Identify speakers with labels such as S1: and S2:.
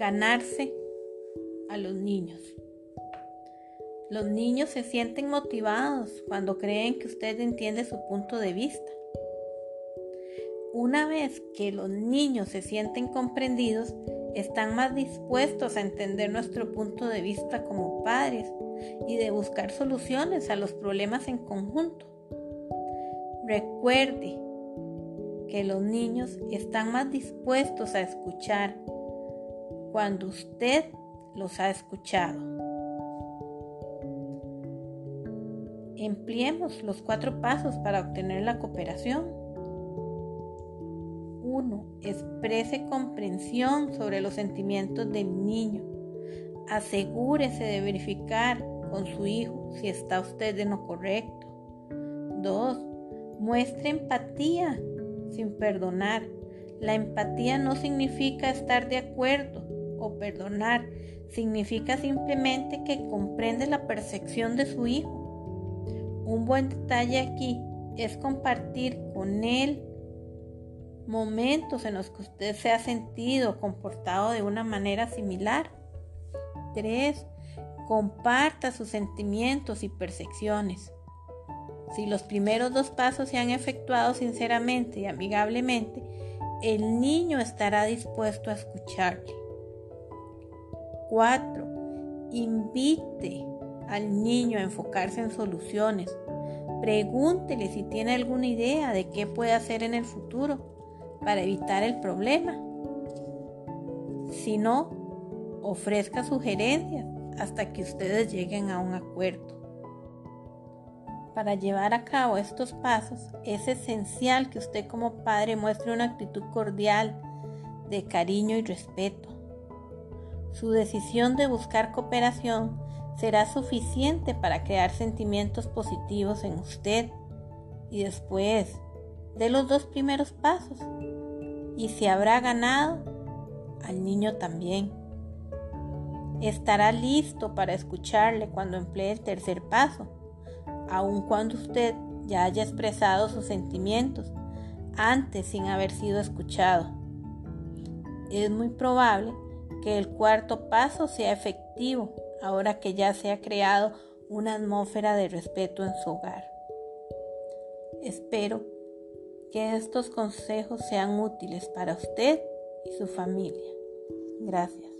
S1: ganarse a los niños. Los niños se sienten motivados cuando creen que usted entiende su punto de vista. Una vez que los niños se sienten comprendidos, están más dispuestos a entender nuestro punto de vista como padres y de buscar soluciones a los problemas en conjunto. Recuerde que los niños están más dispuestos a escuchar cuando usted los ha escuchado. Empleemos los cuatro pasos para obtener la cooperación. 1. Exprese comprensión sobre los sentimientos del niño. Asegúrese de verificar con su hijo si está usted en lo correcto. 2. Muestre empatía sin perdonar. La empatía no significa estar de acuerdo o perdonar, significa simplemente que comprende la percepción de su hijo. Un buen detalle aquí es compartir con él momentos en los que usted se ha sentido comportado de una manera similar. 3. Comparta sus sentimientos y percepciones. Si los primeros dos pasos se han efectuado sinceramente y amigablemente, el niño estará dispuesto a escucharle. 4. Invite al niño a enfocarse en soluciones. Pregúntele si tiene alguna idea de qué puede hacer en el futuro para evitar el problema. Si no, ofrezca sugerencias hasta que ustedes lleguen a un acuerdo. Para llevar a cabo estos pasos es esencial que usted como padre muestre una actitud cordial, de cariño y respeto. Su decisión de buscar cooperación será suficiente para crear sentimientos positivos en usted y después de los dos primeros pasos. Y si habrá ganado, al niño también. Estará listo para escucharle cuando emplee el tercer paso aun cuando usted ya haya expresado sus sentimientos antes sin haber sido escuchado. Es muy probable que el cuarto paso sea efectivo ahora que ya se ha creado una atmósfera de respeto en su hogar. Espero que estos consejos sean útiles para usted y su familia. Gracias.